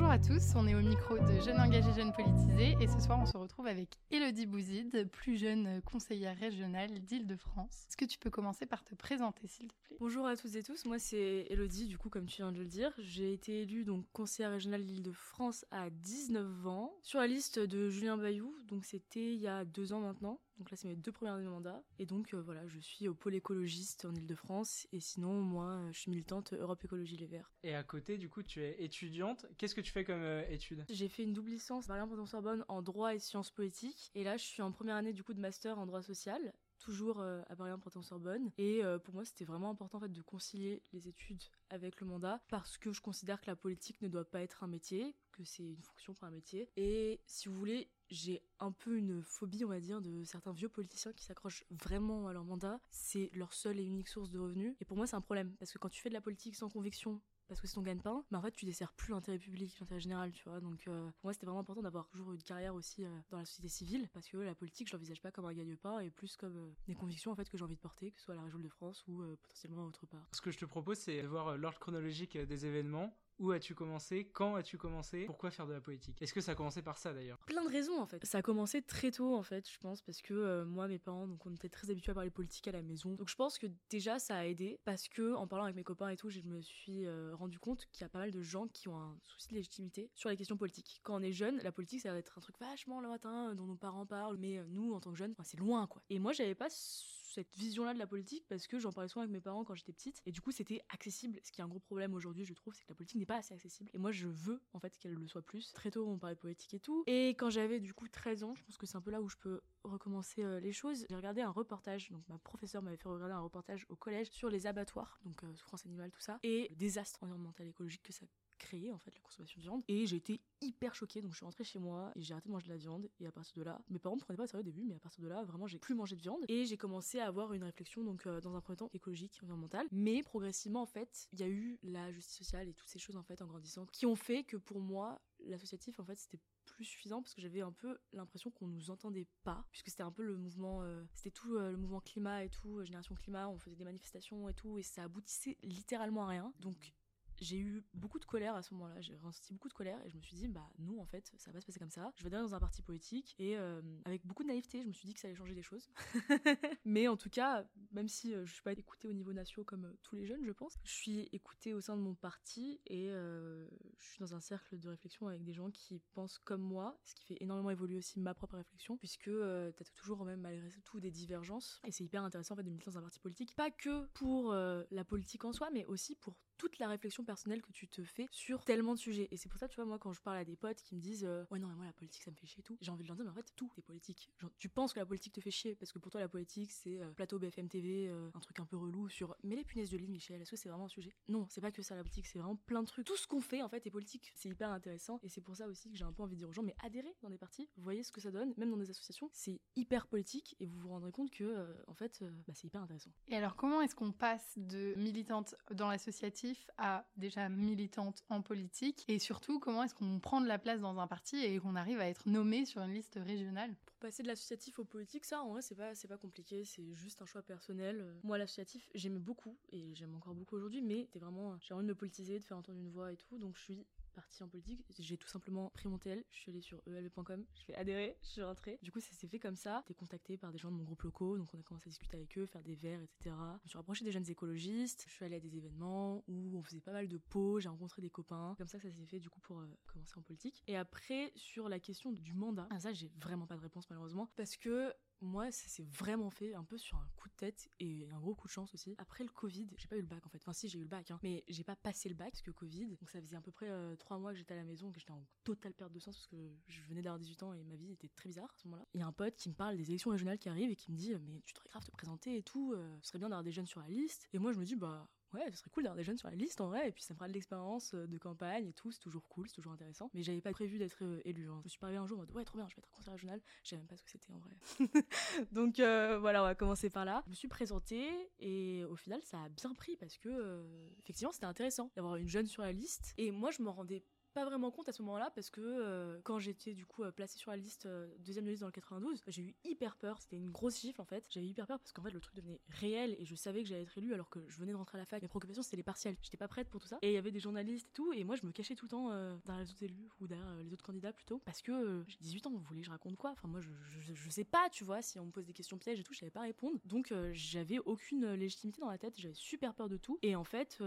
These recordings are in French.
Bonjour à tous, on est au micro de Jeunes engagés, jeunes politisés et ce soir on se retrouve avec Elodie Bouzide, plus jeune conseillère régionale d'Île-de-France. Est-ce que tu peux commencer par te présenter s'il te plaît? Bonjour à toutes et tous, moi c'est Elodie, du coup comme tu viens de le dire. J'ai été élue donc conseillère régionale d'Île-de-France à 19 ans sur la liste de Julien Bayou, donc c'était il y a deux ans maintenant. Donc là, c'est mes deux premières années de mandat. Et donc, euh, voilà, je suis au pôle écologiste en Ile-de-France. Et sinon, moi, je suis militante Europe Écologie Les Verts. Et à côté, du coup, tu es étudiante. Qu'est-ce que tu fais comme euh, étude J'ai fait une double licence à Paris-Sorbonne en droit et sciences politiques. Et là, je suis en première année, du coup, de master en droit social toujours euh, à Paris en sorbonne et pour moi c'était vraiment important de concilier les études avec le mandat parce que je considère que la politique ne doit pas être un métier que c'est une fonction pour un métier et si vous voulez j'ai un peu une phobie, on va dire, de certains vieux politiciens qui s'accrochent vraiment à leur mandat. C'est leur seule et unique source de revenus. Et pour moi, c'est un problème. Parce que quand tu fais de la politique sans conviction, parce que c'est ton gagne-pain, mais en fait, tu desserres plus l'intérêt public, l'intérêt général, tu vois. Donc, euh, pour moi, c'était vraiment important d'avoir toujours une carrière aussi euh, dans la société civile, parce que la politique, je l'envisage pas comme un gagne-pain, et plus comme euh, des convictions, en fait, que j'ai envie de porter, que ce soit à la région de France ou potentiellement autre part. Ce que je te propose, c'est voir l'ordre chronologique des événements où as-tu commencé? Quand as-tu commencé? Pourquoi faire de la politique Est-ce que ça a commencé par ça d'ailleurs? Plein de raisons en fait. Ça a commencé très tôt en fait, je pense, parce que euh, moi, mes parents, donc on était très habitués à parler politique à la maison. Donc je pense que déjà ça a aidé parce que en parlant avec mes copains et tout, je me suis euh, rendu compte qu'il y a pas mal de gens qui ont un souci de légitimité sur les questions politiques. Quand on est jeune, la politique ça va être un truc vachement lointain dont nos parents parlent, mais euh, nous en tant que jeunes, c'est loin quoi. Et moi j'avais pas cette vision-là de la politique parce que j'en parlais souvent avec mes parents quand j'étais petite et du coup c'était accessible. Ce qui est un gros problème aujourd'hui, je trouve, c'est que la politique n'est pas assez accessible. Et moi je veux en fait qu'elle le soit plus. Très tôt on parlait de politique et tout. Et quand j'avais du coup 13 ans, je pense que c'est un peu là où je peux recommencer euh, les choses. J'ai regardé un reportage, donc ma professeure m'avait fait regarder un reportage au collège sur les abattoirs, donc euh, souffrance animale, tout ça, et désastre environnemental écologique que ça créé en fait la consommation de viande. Et j'ai été hyper choquée donc je suis rentrée chez moi et j'ai arrêté de manger de la viande. Et à partir de là mes parents me prenaient pas au sérieux au début mais à partir de là vraiment j'ai plus mangé de viande. Et j'ai commencé à avoir une réflexion donc euh, dans un premier temps écologique environnementale. Mais progressivement en fait il y a eu la justice sociale et toutes ces choses en fait en grandissant qui ont fait que pour moi l'associatif en fait c'était plus suffisant parce que j'avais un peu l'impression qu'on nous entendait pas puisque c'était un peu le mouvement euh, c'était tout euh, le mouvement climat et tout génération climat on faisait des manifestations et tout et ça aboutissait littéralement à rien. Donc j'ai eu beaucoup de colère à ce moment-là. J'ai ressenti beaucoup de colère et je me suis dit, bah non, en fait, ça va pas se passer comme ça. Je vais dans un parti politique et euh, avec beaucoup de naïveté, je me suis dit que ça allait changer des choses. Mais en tout cas, même si euh, je suis pas écoutée au niveau national comme euh, tous les jeunes, je pense, je suis écoutée au sein de mon parti et je suis dans un cercle de réflexion avec des gens qui pensent comme moi, ce qui fait énormément évoluer aussi ma propre réflexion, puisque tu as toujours même malgré tout des divergences et c'est hyper intéressant en fait de militer dans un parti politique, pas que pour la politique en soi, mais aussi pour toute la réflexion personnelle que tu te fais sur tellement de sujets. Et c'est pour ça, tu vois, moi, quand je parle à des potes qui me disent euh, Ouais, non, mais moi, la politique, ça me fait chier et tout, j'ai envie de leur dire Mais en fait, tout est politique. Tu penses que la politique te fait chier parce que pour toi, la politique, c'est euh, plateau BFM TV, euh, un truc un peu relou sur Mais les punaises de lit, Michel, est-ce que c'est vraiment un sujet? Non, c'est pas que ça, la politique, c'est vraiment plein de trucs. Tout ce qu'on fait, en fait, est politique. C'est hyper intéressant. Et c'est pour ça aussi que j'ai un peu envie de dire aux gens Mais adhérez dans des partis, voyez ce que ça donne, même dans des associations, c'est hyper politique et vous vous rendrez compte que, en fait, bah, c'est hyper intéressant. Et alors, comment est-ce qu'on passe de militante dans l'associatif à des militante en politique Et surtout, comment est-ce qu'on prend de la place dans un parti et qu'on arrive à être nommé sur une liste régionale Pour passer de l'associatif au politique, ça, en vrai, c'est pas, pas compliqué, c'est juste un choix personnel. Moi, l'associatif, j'aimais beaucoup et j'aime encore beaucoup aujourd'hui, mais c'est vraiment, j'ai envie de me politiser, de faire entendre une voix et tout, donc je suis partie en politique, j'ai tout simplement pris mon TL, je suis allée sur elv.com, je fais adhérer, je suis rentrée. Du coup, ça s'est fait comme ça. J'étais contactée par des gens de mon groupe locaux, donc on a commencé à discuter avec eux, faire des verres, etc. Je me suis rapprochée des jeunes écologistes, je suis allée à des événements où on faisait pas mal de pots, j'ai rencontré des copains. Comme ça, ça s'est fait du coup pour euh, commencer en politique. Et après, sur la question du mandat, ah, ça, j'ai vraiment pas de réponse malheureusement, parce que moi, ça s'est vraiment fait un peu sur un coup de tête et un gros coup de chance aussi. Après le Covid, j'ai pas eu le bac en fait. Enfin, si, j'ai eu le bac, hein, mais j'ai pas passé le bac parce que Covid. Donc, ça faisait à peu près euh, trois mois que j'étais à la maison, que j'étais en totale perte de sens parce que je venais d'avoir 18 ans et ma vie était très bizarre à ce moment-là. Il y a un pote qui me parle des élections régionales qui arrivent et qui me dit, mais tu devrais grave te présenter et tout, euh, ce serait bien d'avoir des jeunes sur la liste. Et moi, je me dis, bah, ouais, ce serait cool d'avoir des jeunes sur la liste en vrai, et puis ça me fera de l'expérience euh, de campagne et tout, c'est toujours cool, c'est toujours intéressant. Mais j'avais pas prévu d'être euh, élu. Hein. Je me suis arrivée un jour en mode ouais, trop bien, je vais être conseiller régional. Je savais même pas ce que c'était en vrai. Donc euh, voilà, on va commencer par là. Je me suis présentée et au final, ça a bien pris parce que effectivement, c'était intéressant d'avoir une jeune sur la liste. Et moi, je me rendais pas vraiment compte à ce moment-là parce que euh, quand j'étais du coup euh, placée sur la liste euh, deuxième de liste dans le 92, j'ai eu hyper peur. C'était une grosse gifle en fait. J'avais hyper peur parce qu'en fait le truc devenait réel et je savais que j'allais être élue alors que je venais de rentrer à la fac. Mes préoccupations c'était les partiels. J'étais pas prête pour tout ça. Et il y avait des journalistes et tout et moi je me cachais tout le temps derrière les autres élus ou derrière les autres candidats plutôt parce que j'ai 18 ans. Vous voulez je raconte quoi? Enfin moi je, je, sais pas, tu vois. Si on me pose des questions pièges et tout, je savais pas répondre. Donc j'avais aucune légitimité dans la tête. J'avais super peur de tout. Et en fait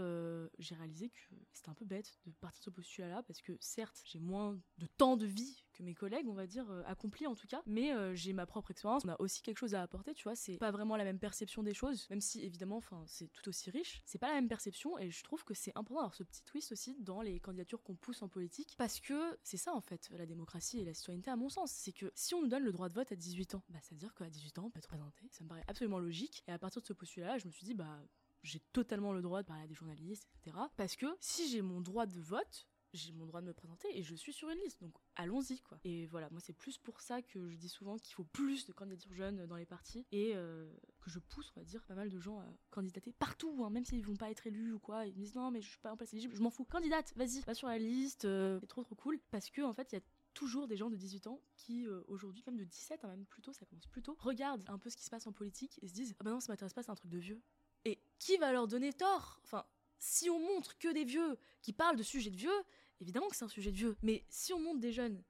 j'ai réalisé que c'était un peu bête de partir de ce postulat là parce que certes j'ai moins de temps de vie que mes collègues, on va dire, euh, accomplis en tout cas, mais euh, j'ai ma propre expérience, on a aussi quelque chose à apporter, tu vois, c'est pas vraiment la même perception des choses, même si évidemment, enfin, c'est tout aussi riche, c'est pas la même perception et je trouve que c'est important d'avoir ce petit twist aussi dans les candidatures qu'on pousse en politique, parce que c'est ça en fait, la démocratie et la citoyenneté à mon sens, c'est que si on nous donne le droit de vote à 18 ans, bah ça veut dire qu'à 18 ans on peut être présenté, ça me paraît absolument logique, et à partir de ce postulat-là, je me suis dit, bah j'ai totalement le droit de parler à des journalistes, etc. Parce que si j'ai mon droit de vote, j'ai mon droit de me présenter et je suis sur une liste. Donc allons-y quoi. Et voilà, moi c'est plus pour ça que je dis souvent qu'il faut plus de candidatures jeunes dans les partis et euh, que je pousse, on va dire, pas mal de gens à candidater partout, hein, même s'ils vont pas être élus ou quoi. Ils me disent non mais je suis pas en place éligible, je m'en fous. Candidate, vas-y, va sur la liste, euh, c'est trop trop cool. Parce que en fait il y a toujours des gens de 18 ans qui euh, aujourd'hui même de 17 hein, même plus tôt ça commence plus tôt regardent un peu ce qui se passe en politique et se disent ah bah non ça m'intéresse pas c'est un truc de vieux et qui va leur donner tort? Enfin si on montre que des vieux qui parlent de sujets de vieux évidemment que c'est un sujet de vieux, mais si on monte des jeunes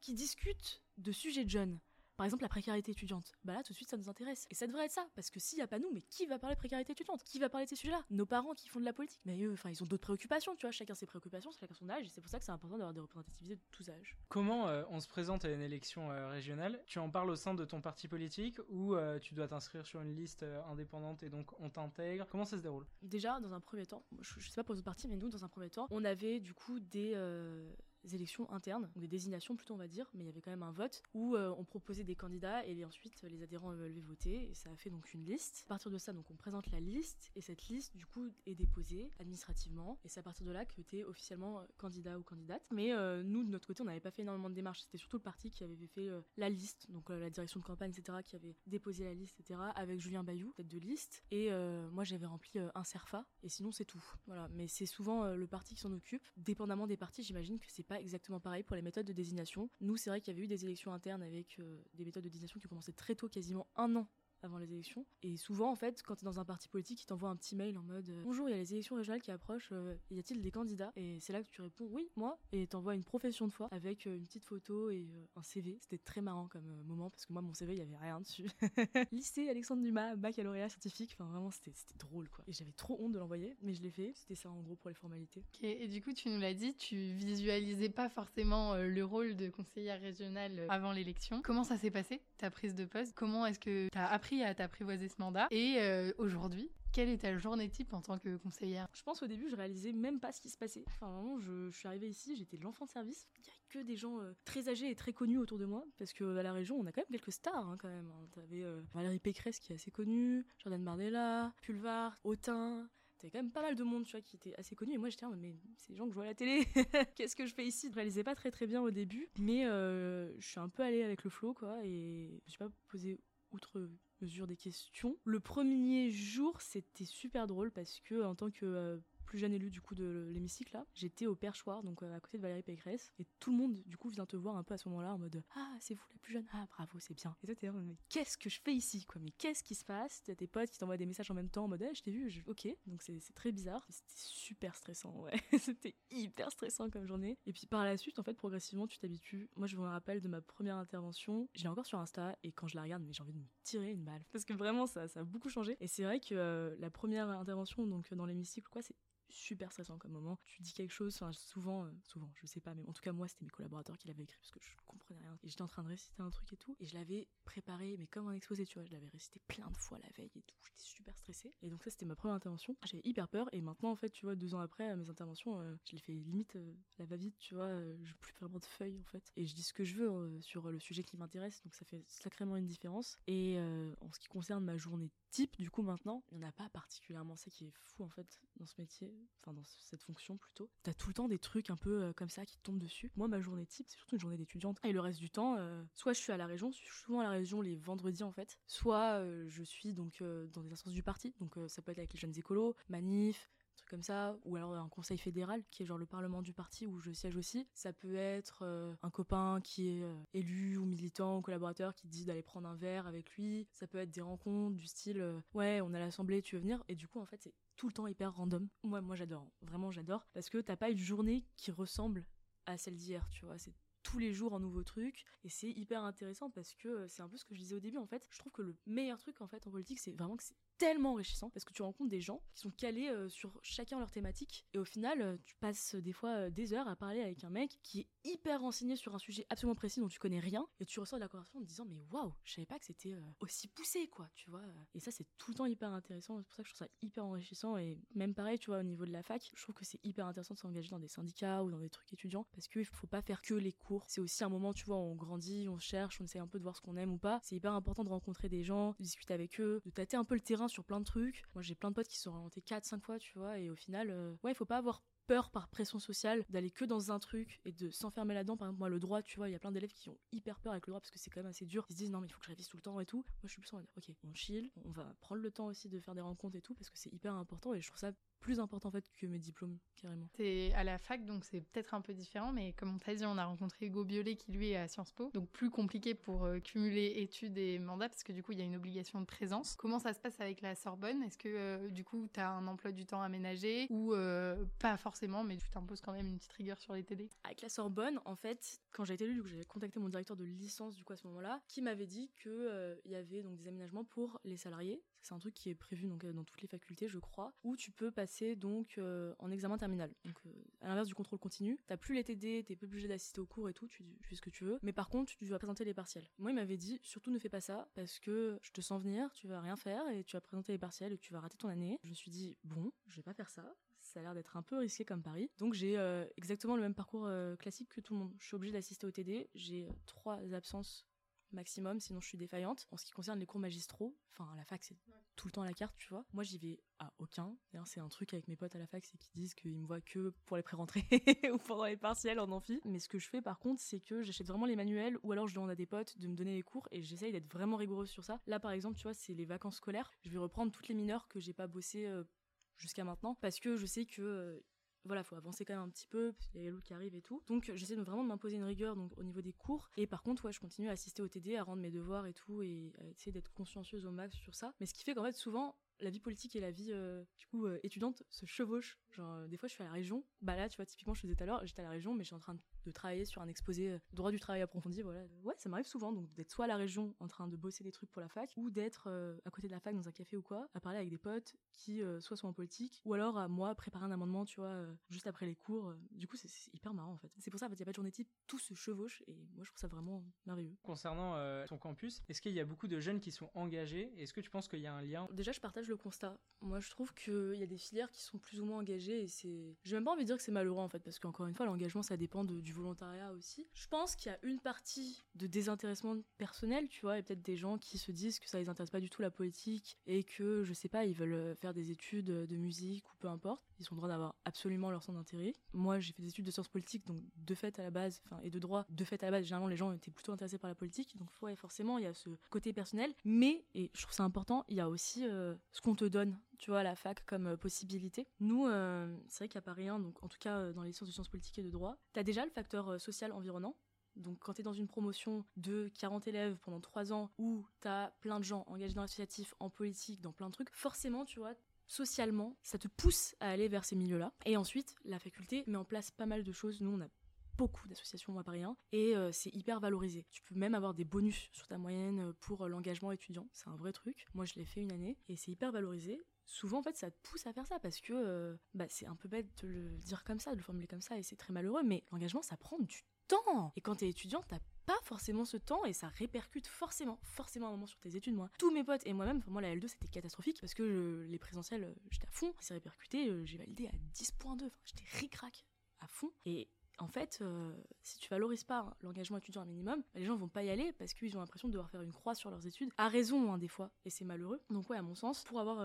qui discutent de sujets de jeunes, par exemple, la précarité étudiante. Bah là, tout de suite, ça nous intéresse. Et ça devrait être ça. Parce que s'il n'y a pas nous, mais qui va parler de précarité étudiante? Qui va parler de ces sujets-là? Nos parents qui font de la politique. Mais eux, enfin, ils ont d'autres préoccupations, tu vois. Chacun ses préoccupations, chacun son âge. Et c'est pour ça que c'est important d'avoir des représentativités de tous âges. Comment euh, on se présente à une élection euh, régionale? Tu en parles au sein de ton parti politique ou euh, tu dois t'inscrire sur une liste indépendante et donc on t'intègre? Comment ça se déroule? Déjà, dans un premier temps, je, je, sais pas pour les autres partis, mais nous, dans un premier temps, on avait du coup des élections internes, des désignations plutôt on va dire, mais il y avait quand même un vote où euh, on proposait des candidats et ensuite les adhérents avaient voter et ça a fait donc une liste. À partir de ça donc on présente la liste et cette liste du coup est déposée administrativement et c'est à partir de là que tu es officiellement euh, candidat ou candidate. Mais euh, nous de notre côté on n'avait pas fait énormément de démarches, c'était surtout le parti qui avait fait la liste, donc la direction de campagne etc qui avait déposé la liste etc avec Julien Bayou, tête de liste et moi j'avais rempli un CERFA et sinon c'est tout. Voilà, mais c'est souvent le parti qui s'en occupe. Dépendamment des partis j'imagine que c'est pas exactement pareil pour les méthodes de désignation. Nous, c'est vrai qu'il y avait eu des élections internes avec euh, des méthodes de désignation qui commençaient très tôt, quasiment un an avant les élections. Et souvent, en fait, quand tu es dans un parti politique, ils t'envoient un petit mail en mode euh, Bonjour, il y a les élections régionales qui approchent, euh, y a-t-il des candidats? Et c'est là que tu réponds Oui, moi. Et t'envoies une profession de foi avec euh, une petite photo et un CV. C'était très marrant comme moment parce que moi, mon CV, il y avait rien dessus. Lycée Alexandre Dumas, baccalauréat scientifique. Enfin, vraiment, c'était drôle quoi. Et j'avais trop honte de l'envoyer, mais je l'ai fait. C'était ça en gros pour les formalités. Et du coup, tu nous l'as dit, tu visualisais pas forcément le rôle de conseillère régionale avant l'élection. Comment ça s'est passé, ta prise de poste? Comment est-ce que tu as à t'apprivoiser ce mandat. Et euh, aujourd'hui, quelle est ta journée type en tant que conseillère? Je pense au début, je réalisais même pas ce qui se passait. Enfin, vraiment, je, suis arrivée ici, j'étais l'enfant de service. Il y a que des gens euh, très âgés et très connus autour de moi, parce que à la région, on a quand même quelques stars, hein, quand même. Hein. T'avais euh, Valérie Pécresse qui est assez connue, Jordan Bardella, Pulvar, Autain. T'avais quand même pas mal de monde, tu vois, qui était assez connu. Et moi, j'étais, mais c'est les gens que je vois à la télé. Qu'est-ce que je fais ici? Je réalisais pas très très bien au début, mais je suis un peu allée avec le flow, quoi, et je suis pas posé outre mesure des questions. Le premier jour, c'était super drôle parce que en tant que euh, plus jeune élu du coup de l'hémicycle là, j'étais au perchoir donc euh, à côté de Valérie Pécresse. Et tout le monde du coup vient te voir un peu à ce moment-là en mode ah c'est vous la plus jeune. Ah bravo c'est bien et toi t'es mais qu'est-ce que je fais ici quoi? Mais qu'est-ce qui se passe? T'as tes potes qui t'envoient des messages en même temps en mode hey, je t'ai vu ok donc c'est très bizarre. C'était super stressant ouais. C'était hyper stressant comme journée. Et puis par la suite en fait progressivement tu t'habitues. Moi je me rappelle de ma première intervention. Je l'ai encore sur Insta et quand je la regarde mais j'ai envie de me tirer une balle. Parce que vraiment ça ça a beaucoup changé. Et c'est vrai que euh, la première intervention donc dans l'hémicycle quoi c'est super stressant comme moment. Tu dis quelque chose, enfin, souvent, euh, souvent, je sais pas, mais en tout cas, moi, c'était mes collaborateurs qui l'avaient écrit parce que je comprenais rien. Et j'étais en train de réciter un truc et tout. Et je l'avais préparé, mais comme un exposé, tu vois, je l'avais récité plein de fois la veille et tout. J'étais super stressée. Et donc, ça, c'était ma première intervention. J'avais hyper peur. Et maintenant, en fait, tu vois, deux ans après, mes interventions, euh, je les fais limite euh, la va-vite, tu vois. je plus vraiment de feuilles, en fait. Et je dis ce que je veux sur le sujet qui m'intéresse. Donc, ça fait sacrément une différence. Et en ce qui concerne ma journée type, du coup, maintenant, il n'y en a pas particulièrement. Ça qui est fou, en fait, dans ce métier. Enfin, dans cette fonction plutôt. T'as tout le temps des trucs un peu euh, comme ça qui tombent dessus. Moi, ma journée type, c'est surtout une journée d'étudiante. Et le reste du temps, euh, soit je suis à la région, je suis souvent à la région les vendredis en fait, soit euh, je suis donc dans des instances du parti. Donc ça peut être avec les jeunes écolos, manifs, comme ça, ou alors un conseil fédéral qui est genre le parlement du parti où je siège aussi. Ça peut être euh, un copain qui est euh, élu ou militant ou collaborateur qui dit d'aller prendre un verre avec lui. Ça peut être des rencontres du style euh, ouais on a l'assemblée tu veux venir? Et du coup en fait c'est tout le temps hyper random. Moi moi j'adore, vraiment j'adore parce que t'as pas une journée qui ressemble à celle d'hier tu vois. C'est tous les jours un nouveau truc et c'est hyper intéressant parce que c'est un peu ce que je disais au début en fait je trouve que le meilleur truc en fait en politique c'est vraiment que c'est tellement enrichissant parce que tu rencontres des gens qui sont calés euh, sur chacun leur thématique et au final euh, tu passes des fois euh, des heures à parler avec un mec qui est hyper renseigné sur un sujet absolument précis dont tu connais rien et tu ressors de la conversation en te disant mais waouh je savais pas que c'était aussi poussé quoi tu vois et ça c'est tout le temps hyper intéressant. C'est pour ça que je trouve ça hyper enrichissant et même pareil tu vois au niveau de la fac je trouve que c'est hyper intéressant de s'engager dans des syndicats ou dans des trucs étudiants parce qu'il faut pas faire que les cours. C'est aussi un moment tu vois on grandit on cherche on essaie un peu de voir ce qu'on aime ou pas. C'est hyper important de rencontrer des gens de discuter avec eux de tâter un peu le terrain sur plein de trucs. Moi, j'ai plein de potes qui sont orientés 4-5 fois, tu vois, et au final, euh, ouais, il faut pas avoir peur par pression sociale d'aller que dans un truc et de s'enfermer là-dedans. Par exemple, moi, le droit, tu vois, il y a plein d'élèves qui ont hyper peur avec le droit parce que c'est quand même assez dur. Ils se disent non, mais il faut que je révise tout le temps et tout. Moi, je suis plus en mode, ok, on chill, on va prendre le temps aussi de faire des rencontres et tout parce que c'est hyper important et je trouve ça plus important en fait que mes diplômes carrément. C'est à la fac donc c'est peut-être un peu différent mais comme on t'a dit on a rencontré Hugo Biolay qui lui est à Sciences Po donc plus compliqué pour euh, cumuler études et mandats parce que du coup il y a une obligation de présence. Comment ça se passe avec la Sorbonne? Est-ce que euh, du coup tu as un emploi du temps aménagé? Ou euh, pas forcément mais tu t'imposes quand même une petite rigueur sur les TD Avec la Sorbonne en fait quand j'ai été élue j'avais contacté mon directeur de licence du coup à ce moment-là qui m'avait dit que il y avait donc des aménagements pour les salariés. C'est un truc qui est prévu donc dans toutes les facultés je crois où tu peux passer donc euh, en examen terminal. Donc euh, à l'inverse du contrôle continu, t'as plus les TD, t'es plus obligé d'assister au cours et tout, tu, fais ce que tu veux. Mais par contre, tu vas présenter les partiels. Moi, il m'avait dit surtout ne fais pas ça parce que je te sens venir, tu vas rien faire et tu vas présenter les partiels et tu vas rater ton année. Je me suis dit bon, je vais pas faire ça ça a l'air d'être un peu risqué comme pari. Donc j'ai euh, exactement le même parcours classique que tout le monde. Je suis obligée d'assister au TD, j'ai trois absences maximum, sinon je suis défaillante. En ce qui concerne les cours magistraux, enfin la fac c'est tout le temps à la carte, tu vois. Moi j'y vais à aucun. C'est un truc avec mes potes à la fac, c'est qu'ils disent qu'ils me voient que pour les pré-rentrées ou pendant les partiels en amphi. Mais ce que je fais par contre, c'est que j'achète vraiment les manuels ou alors je demande à des potes de me donner les cours et j'essaye d'être vraiment rigoureuse sur ça. Là par exemple, tu vois, c'est les vacances scolaires. Je vais reprendre toutes les mineurs que j'ai pas bossé euh, jusqu'à maintenant parce que je sais que euh, voilà, faut avancer quand même un petit peu, parce y a l'autre qui arrive et tout. Donc j'essaie vraiment de m'imposer une rigueur au niveau des cours. Et par contre, ouais, je continue à assister au TD, à rendre mes devoirs et tout, et à essayer d'être consciencieuse au max sur ça. Mais ce qui fait qu'en fait, souvent, la vie politique et la vie euh, du coup euh, étudiante se chevauchent. Genre euh, des fois je suis à la région, bah là tu vois typiquement je faisais tout à l'heure, j'étais à la région mais je suis en train de, travailler sur un exposé droit du travail approfondi, voilà. Ouais, ça m'arrive souvent donc d'être soit à la région en train de bosser des trucs pour la fac ou d'être à côté de la fac dans un café ou quoi, à parler avec des potes qui soit sont en politique ou alors à moi préparer un amendement, tu vois, juste après les cours. Du coup, c'est hyper marrant en fait. C'est pour ça en fait, il y a pas de journée type, tout se chevauche et moi je trouve ça vraiment merveilleux. Concernant ton campus, est-ce qu'il y a beaucoup de jeunes qui sont engagés? Est-ce que tu penses qu'il y a un lien? Déjà, je partage le constat. Moi, je trouve qu'il y a des filières qui sont plus ou moins engagées et c'est. J'ai même pas envie de dire que c'est malheureux en fait, parce qu'encore une fois, l'engagement ça dépend du volontariat aussi. Je pense qu'il y a une partie de désintéressement personnel, tu vois, et peut-être des gens qui se disent que ça les intéresse pas du tout la politique et que, je sais pas, ils veulent faire des études de musique ou peu importe. Ils ont le droit d'avoir absolument leur centre d'intérêt. Moi, j'ai fait des études de sciences politiques, donc de fait à la base, enfin, et de droit, de fait à la base, généralement les gens étaient plutôt intéressés par la politique, donc ouais, forcément, il y a ce côté personnel, mais, et je trouve ça important, il y a aussi euh, ce qu'on te donne tu vois, la fac comme euh, possibilité. Nous, euh, c'est vrai qu'à Paris 1, donc en tout cas euh, dans les sciences de sciences politiques et de droit, t'as déjà le facteur social environnant. Donc quand t'es dans une promotion de 40 élèves pendant 3 ans où t'as plein de gens engagés dans l'associatif, en politique, dans plein de trucs, forcément, tu vois, socialement, ça te pousse à aller vers ces milieux-là. Et ensuite, la faculté met en place pas mal de choses. Nous, on a beaucoup d'associations à Paris 1 et c'est hyper valorisé. Tu peux même avoir des bonus sur ta moyenne pour l'engagement étudiant, c'est un vrai truc. Moi je l'ai fait une année et c'est hyper valorisé souvent en fait ça te pousse à faire ça parce que euh, bah, c'est un peu bête de le dire comme ça, de le formuler comme ça et c'est très malheureux, mais l'engagement ça prend du temps. Et quand t'es étudiant, t'as pas forcément ce temps et ça répercute forcément, forcément un moment sur tes études. Moi, tous mes potes et moi-même, moi la L2 c'était catastrophique parce que les présentiels euh, j'étais à fond, c'est répercuté, euh, j'ai validé à 10.2, enfin j'étais ric-rac à fond et en fait, si tu valorises pas l'engagement étudiant un minimum, les gens vont pas y aller parce qu'ils ont l'impression de devoir faire une croix sur leurs études. À raison, hein, des fois, et c'est malheureux. Donc ouais, à mon sens, pour avoir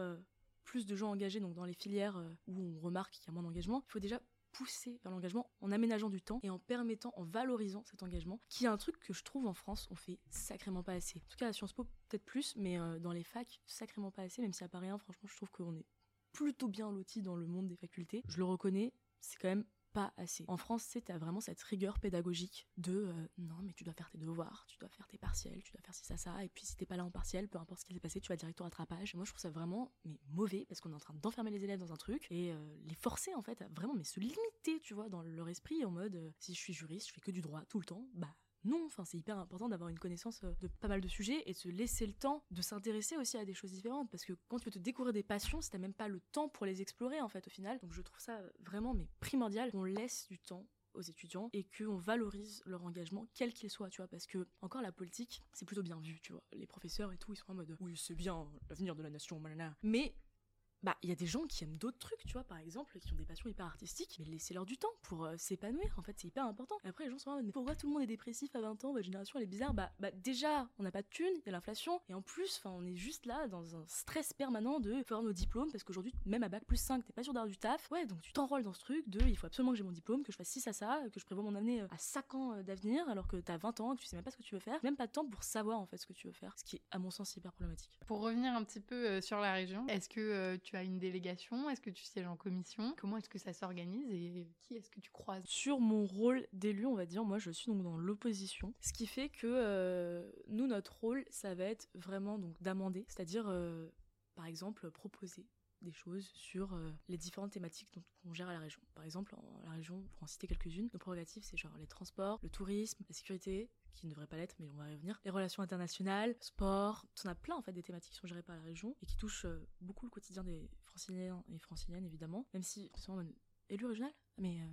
plus de gens engagés donc dans les filières euh, où on remarque qu'il y a moins d'engagement, il faut déjà pousser vers l'engagement en aménageant du temps et en permettant, en valorisant cet engagement, qui est un truc que je trouve en France, on fait sacrément pas assez. En tout cas à Sciences Po peut-être plus, mais euh, dans les facs, sacrément pas assez, même si à Paris 1, franchement, je trouve qu'on est plutôt bien lotis dans le monde des facultés. Je le reconnais, c'est quand même pas assez. En France, as vraiment cette rigueur pédagogique de euh, non, mais tu dois faire tes devoirs, tu dois faire tes partiels, tu dois faire ci, ça, ça, et puis si t'es pas là en partiel, peu importe ce qui s'est passé, tu vas direct au rattrapage. Moi, je trouve ça vraiment mais mauvais parce qu'on est en train d'enfermer les élèves dans un truc et euh, les forcer en fait à vraiment mais se limiter, tu vois, dans leur esprit en mode euh, si je suis juriste, je fais que du droit tout le temps, bah non, enfin c'est hyper important d'avoir une connaissance euh, de pas mal de sujets et de se laisser le temps de s'intéresser aussi à des choses différentes. Parce que quand tu veux te découvrir des passions, si t'as même pas le temps pour les explorer en fait au final. Donc je trouve ça vraiment primordial qu'on laisse du temps aux étudiants et qu'on valorise leur engagement quel qu'il soit tu vois. Parce que encore la politique c'est plutôt bien vu tu vois. Les professeurs et tout ils sont en mode oui c'est bien l'avenir de la nation mais bah il y a des gens qui aiment d'autres trucs, tu vois, par exemple, qui ont des passions hyper artistiques, mais laissez-leur du temps pour euh, s'épanouir, en fait, c'est hyper important. Et après, les gens sont mode, mais pourquoi tout le monde est dépressif à 20 ans, votre génération elle est bizarre Bah, bah déjà, on n'a pas de thunes, il y a l'inflation, et en plus, on est juste là dans un stress permanent de faire nos diplômes, parce qu'aujourd'hui, même à bac plus 5, t'es pas sûr d'avoir du taf. Ouais, donc tu t'enrôles dans ce truc de, il faut absolument que j'ai mon diplôme, que je fasse ci, ça, ça, que je prévois mon avenir euh, à 5 ans euh, d'avenir, alors que t'as 20 ans, que tu sais même pas ce que tu veux faire, même pas de temps pour savoir en fait ce que tu veux faire, ce qui est à mon sens hyper problématique. Pour revenir un petit peu sur la région, est-ce que tu une délégation est-ce que tu sièges en commission? Comment est-ce que ça s'organise et qui est-ce que tu croises? Sur mon rôle d'élu, on va dire, moi je suis donc dans l'opposition, ce qui fait que euh, nous notre rôle, ça va être vraiment donc d'amender, c'est-à-dire euh, par exemple proposer des choses sur euh, les différentes thématiques dont on gère à la région. Par exemple, en la région, pour en citer quelques-unes, nos prérogatives, c'est genre les transports, le tourisme, la sécurité, qui ne devrait pas l'être, mais on va y revenir, les relations internationales, sport, on a plein en fait des thématiques qui sont gérées par la région et qui touchent euh, beaucoup le quotidien des franciliens et franciliennes évidemment, même si c'est vraiment élu régional, mais euh,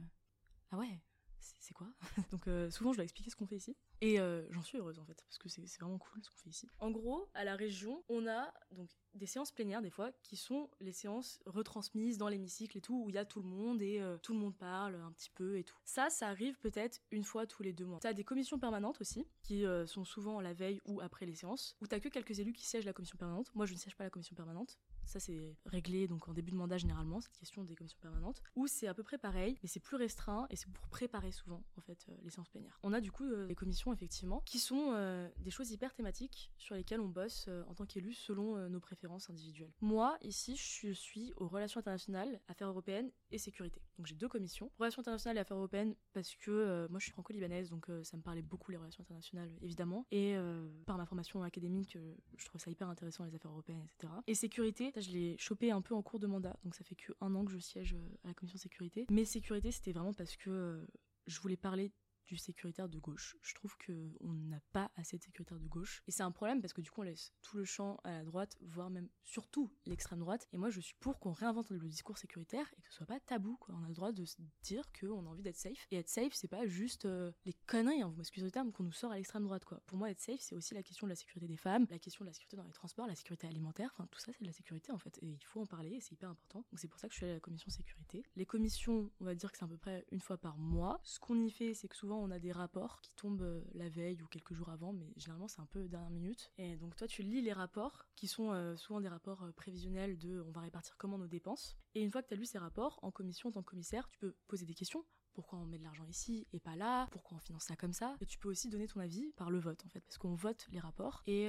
ah ouais, c'est quoi? Donc souvent je dois expliquer ce qu'on fait ici. Et j'en suis heureuse en fait, parce que c'est vraiment cool ce qu'on fait ici. En gros, à la région, on a donc des séances plénières des fois qui sont les séances retransmises dans l'hémicycle et tout où il y a tout le monde et euh, tout le monde parle un petit peu et tout. Ça, ça arrive peut-être une fois tous les deux mois. T'as des commissions permanentes aussi qui euh, sont souvent la veille ou après les séances où t'as que quelques élus qui siègent la commission permanente. Moi, je ne siège pas la commission permanente. Ça, c'est réglé donc en début de mandat généralement, cette question des commissions permanentes. Où c'est à peu près pareil, mais c'est plus restreint et c'est pour préparer souvent en fait euh, les séances plénières. On a du coup des commissions effectivement qui sont des choses hyper thématiques sur lesquelles on bosse en tant qu'élu selon nos préférences individuelles. Moi, ici, je suis aux relations internationales, affaires européennes et sécurité. Donc j'ai deux commissions. Relations internationales et affaires européennes parce que euh, moi je suis franco-libanaise, donc euh, ça me parlait beaucoup les relations internationales, évidemment. Et euh, par ma formation académique, je trouve ça hyper intéressant les affaires européennes, etc. Et sécurité, ça je l'ai chopé un peu en cours de mandat, donc ça fait que un an que je siège à la commission sécurité. Mais sécurité, c'était vraiment parce que je voulais parler du sécuritaire de gauche. Je trouve qu'on n'a pas assez de sécuritaire de gauche. Et c'est un problème parce que du coup, on laisse tout le champ à la droite, voire même surtout l'extrême droite. Et moi, je suis pour qu'on réinvente le discours sécuritaire et que ce soit pas tabou. On a le droit de se dire qu'on a envie d'être safe. Et être safe, c'est pas juste euh, les conneries, hein, vous m'excusez le terme, qu'on nous sort à l'extrême droite. Quoi. Pour moi, être safe, c'est aussi la question de la sécurité des femmes, la question de la sécurité dans les transports, la sécurité alimentaire. Enfin, tout ça, c'est de la sécurité en fait. Et il faut en parler et c'est hyper important. Donc c'est pour ça que je suis allée à la commission sécurité. Les commissions, on va dire que c'est à peu près une fois par mois. Ce qu'on y fait, c'est que souvent on a des rapports qui tombent euh, la veille ou quelques jours avant, mais généralement c'est un peu dernière minute. Et donc toi tu lis les rapports, qui sont euh, souvent des rapports euh, prévisionnels de on va répartir comment nos dépenses. Et une fois que tu as lu ces rapports, en commission, en tant que commissaire, tu peux poser des questions pourquoi on met de l'argent ici et pas là, pourquoi on finance ça comme ça? Et tu peux aussi donner ton avis par le vote en fait, parce qu'on vote les rapports et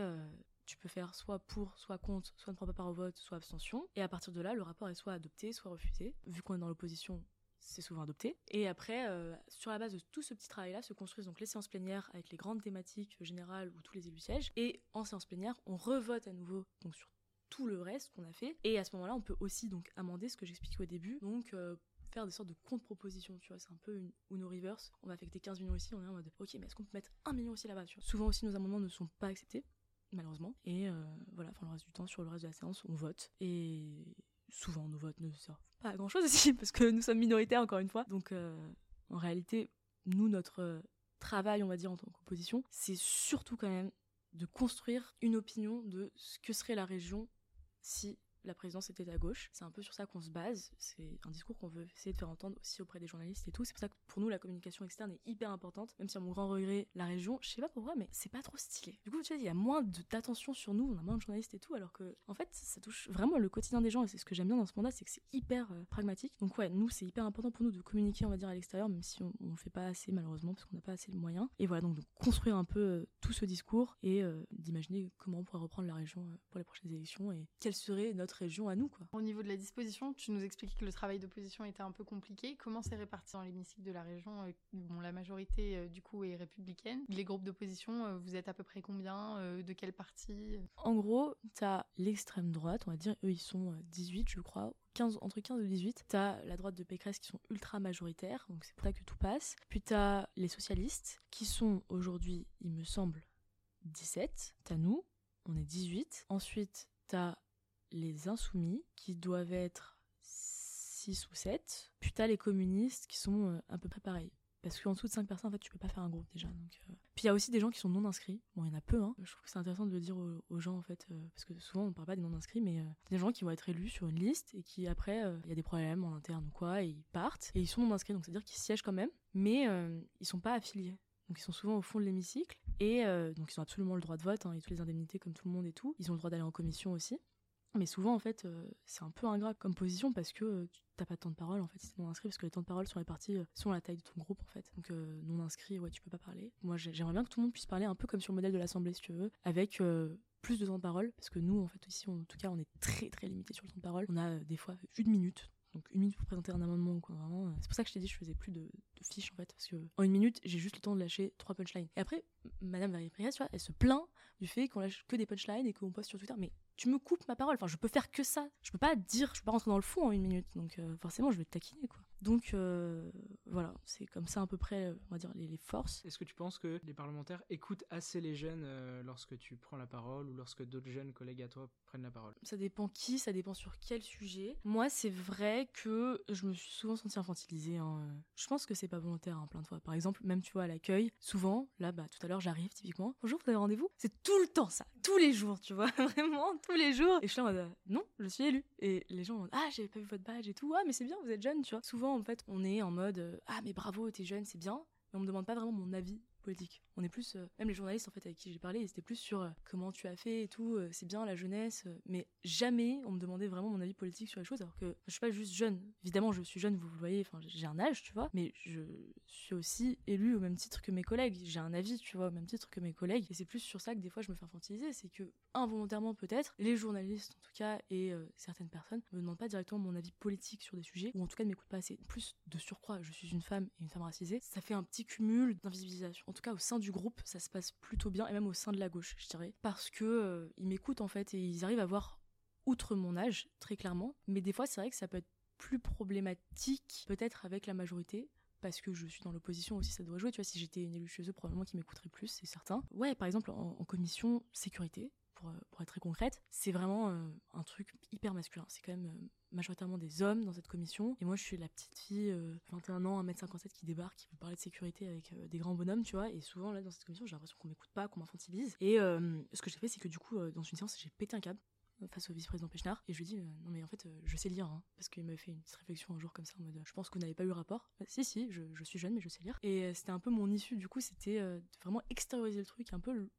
tu peux faire soit pour, soit contre, soit ne prends pas part au vote, soit abstention. Et à partir de là, le rapport est soit adopté, soit refusé. Vu qu'on est dans l'opposition, c'est souvent adopté. Et après, euh, sur la base de tout ce petit travail-là, se construisent donc les séances plénières avec les grandes thématiques générales où tous les élus siègent. Et en séance plénière, on revote à nouveau donc sur tout le reste qu'on a fait. Et à ce moment-là, on peut aussi donc amender ce que j'expliquais au début. Donc euh, faire des sortes de contre-propositions, tu vois, c'est un peu une Uno Reverse. On va affecter 15 millions ici, on est en mode ok, mais est-ce qu'on peut mettre un million aussi là-bas Souvent aussi, nos amendements ne sont pas acceptés malheureusement. Et euh, voilà, enfin le reste du temps, sur le reste de la séance, on vote. Et souvent nos votes ne servent pas à grand chose aussi, parce que nous sommes minoritaires encore une fois. Donc euh, en réalité, nous, notre euh, travail, on va dire, en tant qu'opposition, c'est surtout quand même de construire une opinion de ce que serait la région si la présidence était à gauche. C'est un peu sur ça qu'on se base. C'est un discours qu'on veut essayer de faire entendre aussi auprès des journalistes et tout. C'est pour ça que pour nous, la communication externe est hyper importante. Même si, à mon grand regret, la région, je sais pas pourquoi, mais c'est pas trop stylé. Du coup, tu vois, il y a moins d'attention sur nous, on a moins de journalistes et tout, alors que, en fait, ça touche vraiment le quotidien des gens. Et c'est ce que j'aime bien dans ce mandat, c'est que c'est hyper euh, pragmatique. Donc, ouais, nous, c'est hyper important pour nous de communiquer, on va dire, à l'extérieur, même si on, le fait pas assez, malheureusement, parce qu'on n'a pas assez de moyens. Et voilà, donc de construire un peu euh, tout ce discours et euh, d'imaginer comment on pourrait reprendre la région pour les prochaines élections et quelle serait notre notre région à nous. Quoi. Au niveau de la disposition, tu nous expliquais que le travail d'opposition était un peu compliqué. Comment c'est réparti dans l'hémicycle de la région Bon, la majorité du coup est républicaine. Les groupes d'opposition, vous êtes à peu près combien De quel parti En gros, tu as l'extrême droite, on va dire, eux ils sont 18 je crois, 15, entre 15 et 18. T'as la droite de Pécresse qui sont ultra majoritaires, donc c'est pour ça que tout passe. Puis t'as les socialistes qui sont aujourd'hui, il me semble, 17. T'as nous, on est 18. Ensuite, t'as les insoumis qui doivent être 6 ou 7. Puis t'as les communistes qui sont euh, un peu près pareils. Parce qu'en dessous de 5 personnes, en fait, tu peux pas faire un groupe déjà. Euh. Puis il y a aussi des gens qui sont non inscrits. Bon, il y en a peu, hein. Je trouve que c'est intéressant de le dire aux, gens, en fait, euh, parce que souvent on parle pas des non inscrits, mais euh, des gens qui vont être élus sur une liste et qui après, il y a des problèmes en interne ou quoi, et ils partent. Et ils sont non inscrits, donc c'est-à-dire qu'ils siègent quand même, mais ils sont pas affiliés. Donc ils sont souvent au fond de l'hémicycle et donc ils ont absolument le droit de vote hein, et toutes les indemnités comme tout le monde et tout. Ils ont le droit d'aller en commission aussi. Mais souvent, en fait, euh, c'est un peu ingrat comme position parce que euh, t'as pas de temps de parole, en fait, si t'es non inscrit, parce que les temps de parole sont répartis euh, selon la taille de ton groupe, en fait. Donc, non inscrit, ouais, tu peux pas parler. Moi, j'aimerais bien que tout le monde puisse parler un peu comme sur le modèle de l'Assemblée, si tu veux, avec plus de temps de parole, parce que nous, en fait, ici, en tout cas, on est très, très limité sur le temps de parole. On a des fois une minute donc une minute pour présenter un amendement quoi vraiment c'est pour ça que je t'ai dit je faisais plus de, fiches en fait parce que en une minute j'ai juste le temps de lâcher trois punchlines et après madame Valérie tu vois elle se plaint du fait qu'on lâche que des punchlines et qu'on poste sur Twitter mais tu me coupes ma parole. Enfin, je peux faire que ça. Je peux pas dire, je peux pas rentrer dans le fond en une minute. Donc, euh, forcément, je vais te taquiner, quoi. Donc, euh, voilà, c'est comme ça à peu près, on va dire, les, forces. Est-ce que tu penses que les parlementaires écoutent assez les jeunes euh, lorsque tu prends la parole ou lorsque d'autres jeunes collègues à toi prennent la parole? Ça dépend qui, ça dépend sur quel sujet. Moi, c'est vrai que je me suis souvent sentie infantilisée. Hein. Je pense que c'est pas volontaire, hein, plein de fois. Par exemple, même tu vois à l'accueil, souvent, là, bah, tout à l'heure, j'arrive typiquement. Bonjour, vous avez rendez-vous? C'est tout le temps ça, tous les jours, tu vois, vraiment tous les jours. Et je suis en mode, non, je suis élu. Et les gens, ah, j'avais pas vu votre badge et tout. Ah, mais c'est bien, vous êtes jeune, tu vois. Souvent, en fait, on est en mode, euh, ah, mais bravo, t'es jeune, c'est bien. Mais on me demande pas vraiment mon avis politique. On est plus, euh, même les journalistes en fait avec qui j'ai parlé, c'était plus sur euh, comment tu as fait et tout, euh, c'est bien la jeunesse, mais jamais on me demandait vraiment mon avis politique sur les choses, alors que je suis pas juste jeune. Évidemment, je suis jeune, vous le voyez, enfin j'ai un âge, tu vois, mais je suis aussi élu au même titre que mes collègues. J'ai un avis, tu vois, au même titre que mes collègues, et c'est plus sur ça que des fois je me fais infantiliser, c'est que involontairement peut-être, les journalistes en tout cas et certaines personnes me demandent pas directement mon avis politique sur des sujets, ou en tout cas ne m'écoutent pas assez. Plus de surcroît, je suis une femme et une femme racisée, ça fait un petit cumul d'invisibilisation. En tout cas au sein du groupe, ça se passe plutôt bien, et même au sein de la gauche, je dirais. Parce que euh, ils m'écoutent en fait, et ils arrivent à voir outre mon âge, très clairement. Mais des fois, c'est vrai que ça peut être plus problématique, peut-être avec la majorité, parce que je suis dans l'opposition aussi, ça doit jouer. Tu vois, si j'étais une élue chez eux, probablement qu'ils m'écouteraient plus, c'est certain. Ouais, par exemple, en commission sécurité, euh, pour, être très concrète, c'est vraiment euh, un truc hyper masculin. C'est quand même euh, majoritairement des hommes dans cette commission. Et moi, je suis la petite fille, 21 ans, 1m57, qui débarque, qui veut parler de sécurité avec des grands bonhommes, tu vois. Et souvent, là, dans cette commission, j'ai l'impression qu'on m'écoute pas, qu'on m'infantilise. Et ce que j'ai fait, c'est que du coup, dans une séance, j'ai pété un câble face au vice-président Pechnard et je lui dis non mais en fait je sais lire hein, parce qu'il m'avait fait une petite réflexion un jour comme ça en mode je pense que vous n'avez pas eu rapport si si je, je, suis jeune mais je sais lire et c'était un peu mon issue du coup c'était vraiment extérioriser le truc un peu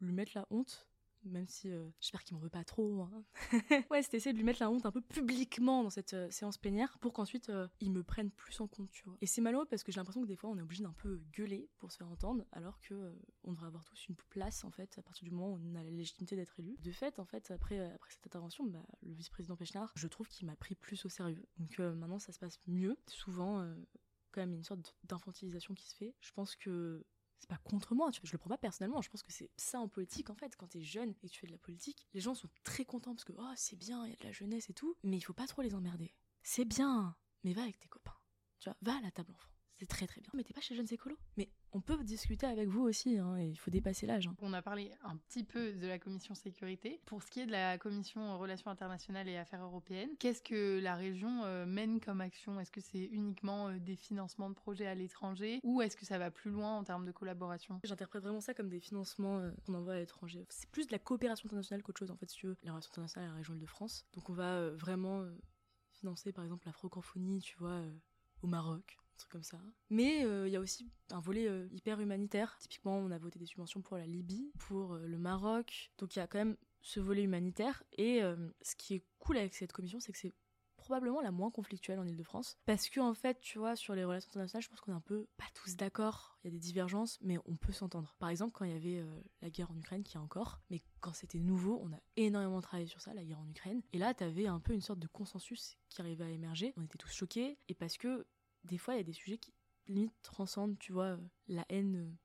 lui mettre la honte même si euh, j'espère qu'il m'en veut pas trop. Hein. ouais, c'était essayer de lui mettre la honte un peu publiquement dans cette euh, séance plénière pour qu'ensuite euh, il me prenne plus en compte, tu vois. Et c'est malheureux parce que j'ai l'impression que des fois on est obligé d'un peu gueuler pour se faire entendre, alors que on devrait avoir tous une place en fait à partir du moment où on a la légitimité d'être élu. De fait, en fait, après après cette intervention, bah, le vice-président Pechnard, je trouve qu'il m'a pris plus au sérieux. Donc maintenant ça se passe mieux. Souvent quand même une sorte d'infantilisation qui se fait. Je pense que c'est pas contre moi, tu vois, je le prends pas personnellement, je pense que c'est ça en politique en fait, quand t'es jeune et que tu fais de la politique, les gens sont très contents parce que oh c'est bien, il y a de la jeunesse et tout, mais il faut pas trop les emmerder. C'est bien, mais va avec tes copains, tu vois, va à la table enfant. C'est très très bien. Mais t'es pas chez Jeunes Écolos. Mais on peut discuter avec vous aussi, hein, et il faut dépasser l'âge. Hein. On a parlé un petit peu de la commission sécurité. Pour ce qui est de la commission relations internationales et affaires européennes, qu'est-ce que la région euh, mène comme action? Est-ce que c'est uniquement euh, des financements de projets à l'étranger? Ou est-ce que ça va plus loin en termes de collaboration? J'interprète vraiment ça comme des financements euh, qu'on envoie à l'étranger. C'est plus de la coopération internationale qu'autre chose en fait, si tu veux. La relation internationale la région de France. Donc on va vraiment financer par exemple la francophonie, tu vois, au Maroc trucs comme ça. Mais euh, il y a aussi un volet euh, hyper humanitaire. Typiquement, on a voté des subventions pour la Libye, pour euh, le Maroc. Donc il y a quand même ce volet humanitaire. Et ce qui est cool avec cette commission, c'est que c'est probablement la moins conflictuelle en Ile-de-France. Parce que, en fait, tu vois, sur les relations internationales, je pense qu'on est un peu pas tous d'accord. Il y a des divergences, mais on peut s'entendre. Par exemple, quand il y avait la guerre en Ukraine, qui est encore, mais quand c'était nouveau, on a énormément travaillé sur ça, la guerre en Ukraine. Et là, t'avais un peu une sorte de consensus qui arrivait à émerger. On était tous choqués. Et parce que, des fois, il y a des sujets qui limite transcendent, tu vois, la haine.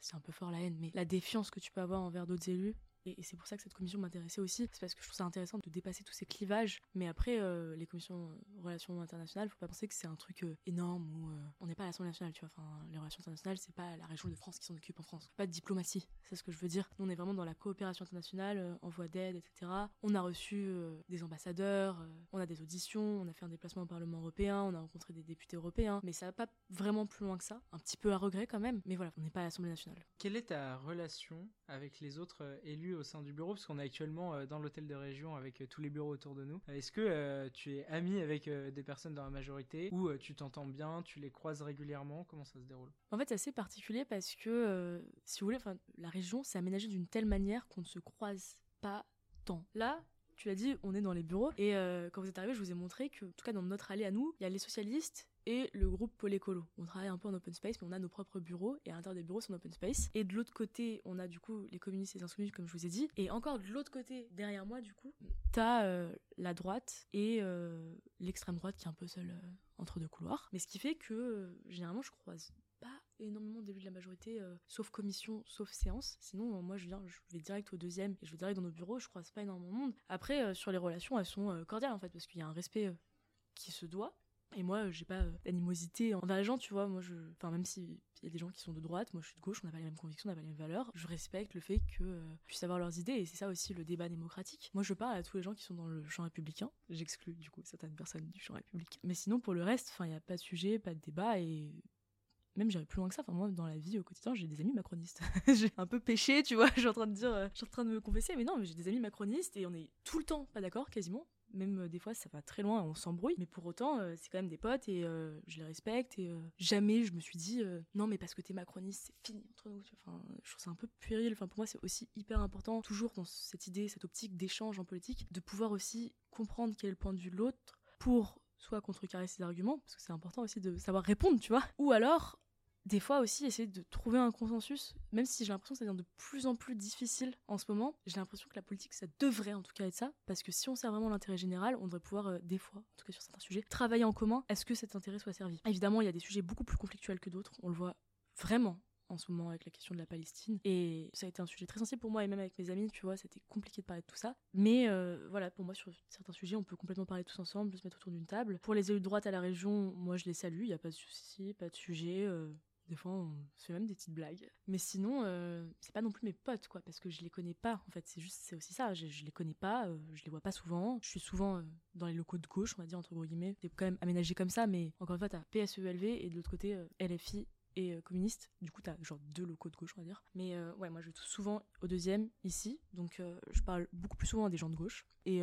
C'est un peu fort la haine, mais la défiance que tu peux avoir envers d'autres élus et, c'est pour ça que cette commission m'intéressait aussi. C'est parce que je trouve ça intéressant de dépasser tous ces clivages. Mais après, euh, les commissions euh, relations internationales, faut pas penser que c'est un truc euh, énorme où on n'est pas à l'Assemblée nationale, tu vois. Enfin, les relations internationales, c'est pas la région de France qui s'en occupe en France. Pas de diplomatie, c'est ce que je veux dire. Nous, on est vraiment dans la coopération internationale, envoi d'aide, etc. On a reçu des ambassadeurs, on a des auditions, on a fait un déplacement au Parlement européen, on a rencontré des députés européens. Mais ça va pas vraiment plus loin que ça. Un petit peu à regret quand même. Mais voilà, on n'est pas à l'Assemblée nationale. Quelle est ta relation avec les autres élus au sein du bureau, parce qu'on est actuellement euh, dans l'hôtel de région avec euh, tous les bureaux autour de nous. Est-ce que euh, tu es ami avec des personnes dans la majorité ou tu t'entends bien, tu les croises régulièrement? Comment ça se déroule? En fait, c'est assez particulier parce que, si vous voulez, la région s'est aménagée d'une telle manière qu'on ne se croise pas tant. Là, tu l'as dit, on est dans les bureaux. Et quand vous êtes arrivé, je vous ai montré que, en tout cas, dans notre allée à nous, il y a les socialistes et le groupe Polécolo. On travaille un peu en open space, mais on a nos propres bureaux, et à l'intérieur des bureaux, c'est en open space. Et de l'autre côté, on a du coup les communistes et les insoumis, comme je vous ai dit. Et encore de l'autre côté, derrière moi, du coup, t'as euh, la droite et euh, l'extrême droite qui est un peu seule euh, entre deux couloirs. Mais ce qui fait que, généralement, je croise pas énormément début de la majorité, sauf commission, sauf séance. Sinon, moi, je viens, je vais direct au deuxième et je vais direct dans nos bureaux. Je croise pas énormément de monde. Après, sur les relations, elles sont cordiales en fait, parce qu'il y a un respect qui se doit. Et moi, j'ai pas d'animosité envers les gens, tu vois. Moi, je. Enfin, même s'il y a des gens qui sont de droite, moi je suis de gauche, on n'a pas les mêmes convictions, on n'a pas les mêmes valeurs. Je respecte le fait que euh, puissent avoir leurs idées, et c'est ça aussi le débat démocratique. Moi, je parle à tous les gens qui sont dans le champ républicain. J'exclus, du coup, certaines personnes du champ républicain. Mais sinon, pour le reste, enfin, il n'y a pas de sujet, pas de débat, et même j'irai plus loin que ça. Enfin, moi, dans la vie au quotidien, j'ai des amis macronistes. j'ai un peu péché, tu vois. Je suis en train de dire, euh, je suis en train de me confesser, mais non, mais j'ai des amis macronistes et on est tout le temps pas d'accord, quasiment. Même euh, des fois, ça va très loin, on s'embrouille. Mais pour autant, euh, c'est quand même des potes et euh, je les respecte. Et jamais je me suis dit, non, mais parce que t'es macroniste, c'est fini entre nous. Enfin, je trouve ça un peu puéril. Pour moi, c'est aussi hyper important, toujours dans cette idée, cette optique d'échange en politique, de pouvoir aussi comprendre quel est le point de vue de l'autre pour soit contrecarrer ses arguments, parce que c'est important aussi de savoir répondre, tu vois, ou alors des fois aussi essayer de trouver un consensus, même si j'ai l'impression que ça devient de plus en plus difficile en ce moment. J'ai l'impression que la politique, ça devrait en tout cas être ça, parce que si on sert vraiment l'intérêt général, on devrait pouvoir, euh, des fois, en tout cas sur certains sujets, travailler en commun. Est-ce que cet intérêt soit servi? Évidemment, il y a des sujets beaucoup plus conflictuels que d'autres, on le voit vraiment en ce moment avec la question de la Palestine. Et ça a été un sujet très sensible pour moi et même avec mes amis, tu vois, c'était compliqué de parler de tout ça. Mais euh, voilà, pour moi, sur certains sujets, on peut complètement parler tous ensemble, se mettre autour d'une table. Pour les élus de droite à la région, moi, je les salue, il n'y a pas de souci, pas de sujet. Euh, des fois, on se fait même des petites blagues. Mais sinon, euh, c'est pas non plus mes potes, quoi, parce que je les connais pas. En fait, c'est juste, c'est aussi ça. Je, les connais pas, euh, je les vois pas souvent. Je suis souvent euh, dans les locaux de gauche, on va dire, entre guillemets. C'est quand même aménagé comme ça, mais encore une fois, t'as PSELV et de l'autre côté, LFI et communiste. Du coup, t'as genre deux locaux de gauche, on va dire. Mais ouais, moi, je suis souvent au deuxième, ici. Donc, je parle beaucoup plus souvent à des gens de gauche. Et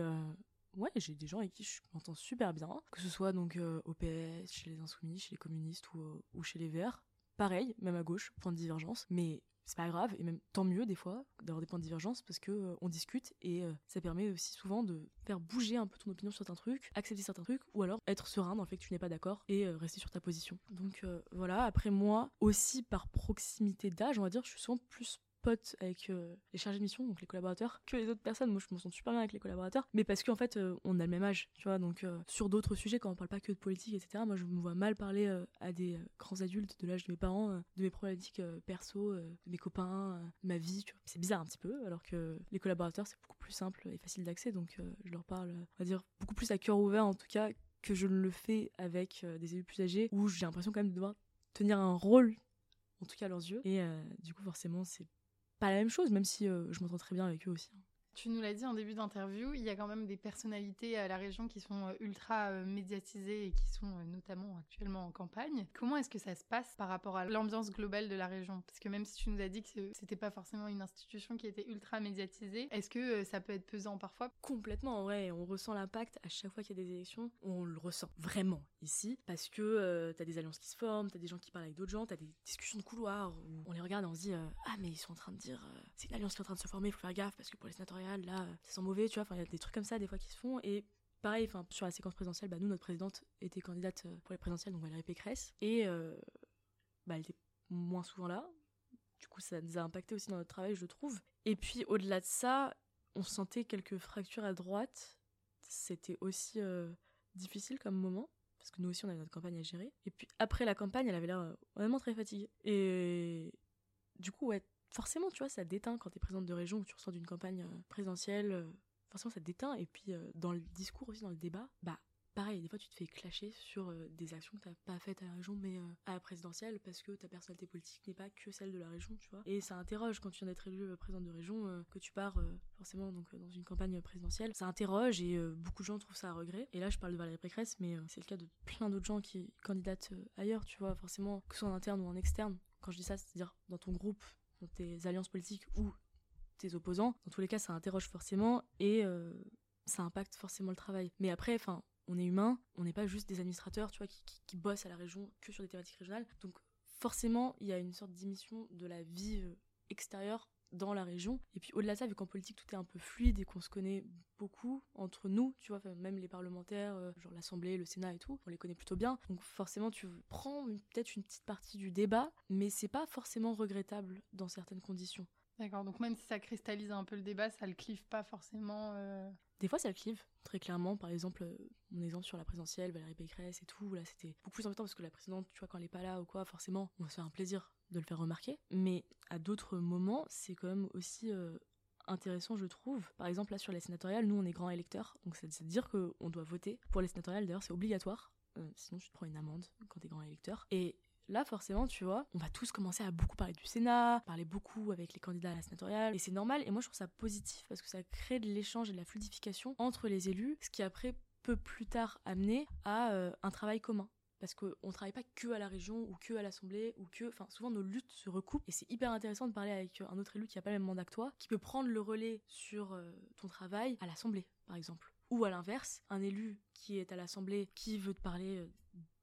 ouais, j'ai des gens avec qui je m'entends super bien, que ce soit donc au PS, chez les Insoumis, chez les communistes ou, ou chez les Verts pareil, même à gauche, point de divergence, mais c'est pas grave et même tant mieux des fois d'avoir des points de divergence parce que euh, on discute et euh, ça permet aussi souvent de faire bouger un peu ton opinion sur certains trucs, accepter certains trucs ou alors être serein dans le fait que tu n'es pas d'accord et euh, rester sur ta position. Donc voilà, après moi aussi par proximité d'âge, on va dire, je suis souvent plus pote avec euh, les chargés de mission, donc les collaborateurs, que les autres personnes. Moi, je me sens super bien avec les collaborateurs, mais parce qu'en fait, euh, on a le même âge, tu vois. Donc, euh, sur d'autres sujets, quand on parle pas que de politique, etc., moi, je me vois mal parler à des grands adultes de l'âge de mes parents, de mes problématiques perso, de mes copains, ma vie, tu vois. C'est bizarre un petit peu, alors que les collaborateurs, c'est beaucoup plus simple et facile d'accès, donc je leur parle, on va dire, beaucoup plus à cœur ouvert, en tout cas, que je ne le fais avec des élus plus âgés, où j'ai l'impression quand même de devoir tenir un rôle en tout cas à leurs yeux. Et du coup, forcément, c'est pas la même chose, même si euh, je m'entends très bien avec eux aussi. Hein. Tu nous l'as dit en début d'interview, il y a quand même des personnalités à la région qui sont euh, ultra euh, médiatisées et qui sont euh, notamment actuellement en campagne. Comment est-ce que ça se passe par rapport à l'ambiance globale de la région? Parce que même si tu nous as dit que c'était pas forcément une institution qui était ultra médiatisée, est-ce que ça peut être pesant parfois? Complètement, en vrai. On ressent l'impact à chaque fois qu'il y a des élections. On le ressent vraiment ici parce que tu t'as des alliances qui se forment, t'as des gens qui parlent avec d'autres gens, t'as des discussions de couloir où on les regarde et on se dit ah mais ils sont en train de dire c'est une alliance qui est en train de se former, il faut faire gaffe parce que pour les sénatoriales là, c'est sans mauvais, tu vois. Enfin, il y a des trucs comme ça des fois qui se font et pareil, enfin sur la séquence présidentielle, bah, nous notre présidente était candidate euh, pour les présidentielles, donc Valérie Pécresse, et euh, bah, elle était moins souvent là. Du coup, ça nous a impacté aussi dans notre travail, je trouve. Et puis au-delà de ça, on sentait quelques fractures à droite. C'était aussi euh, difficile comme moment parce que nous aussi on avait notre campagne à gérer. Et puis après la campagne, elle avait l'air vraiment très fatiguée. Et du coup, ouais, forcément, tu vois, ça déteint quand t'es présidente de région ou tu ressors d'une campagne euh, présidentielle. euh, forcément, ça déteint. Et puis euh, dans le discours aussi, dans le débat, bah pareil, des fois tu te fais clasher sur des actions que t'as pas faites à la région mais à la présidentielle parce que ta personnalité politique n'est pas que celle de la région, tu vois. Et ça interroge quand tu viens d'être élu présidente de région, que tu pars forcément donc dans une campagne présidentielle. Ça interroge et beaucoup de gens trouvent ça à regret. Et là je parle de Valérie Pécresse, mais c'est le cas de plein d'autres gens qui candidatent ailleurs, tu vois, forcément, que ce soit en interne ou en externe. Quand je dis ça, c'est-à-dire dans ton groupe, tes alliances politiques ou tes opposants. Dans tous les cas, ça interroge forcément et euh, ça impacte forcément le travail. Mais après, enfin, on est humain, on n'est pas juste des administrateurs, qui, qui, qui bossent à la région que sur des thématiques régionales. Donc forcément, il y a une sorte d'émission de la vie euh, extérieure dans la région. Et puis au-delà de ça, vu qu'en politique tout est un peu fluide et qu'on se connaît beaucoup entre nous, tu vois, même les parlementaires, euh, genre l'Assemblée, le Sénat et tout, on les connaît plutôt bien. Donc forcément, tu prends peut-être une petite partie du débat, mais c'est pas forcément regrettable dans certaines conditions. D'accord, donc même si ça cristallise un peu le débat, ça le clive pas forcément. euh, Des fois, ça le clive, très clairement. Par exemple, euh, mon exemple sur la présidentielle, Valérie Pécresse et tout, là, c'était beaucoup plus embêtant parce que la présidente, tu vois, quand elle est pas là ou quoi, forcément, on va se faire un plaisir de le faire remarquer. Mais à d'autres moments, c'est quand même aussi euh, intéressant, je trouve. Par exemple, là, sur les sénatoriales, nous, on est grands électeurs, donc c'est à dire qu'on doit voter. Pour les sénatoriales, d'ailleurs, c'est obligatoire. Euh, sinon, tu te prends une amende quand t'es grand électeur. Et Là, forcément, tu vois, on va tous commencer à beaucoup parler du Sénat, parler beaucoup avec les candidats à la sénatoriale, et c'est normal. Et moi, je trouve ça positif parce que ça crée de l'échange et de la fluidification entre les élus, ce qui après peut plus tard amener à euh, un travail commun. Parce qu'on ne travaille pas que à la région ou que à l'Assemblée ou que. Enfin, souvent nos luttes se recoupent et c'est hyper intéressant de parler avec un autre élu qui n'a pas le même mandat que toi, qui peut prendre le relais sur euh, ton travail à l'Assemblée, par exemple. Ou à l'inverse, un élu qui est à l'Assemblée, qui veut te parler euh,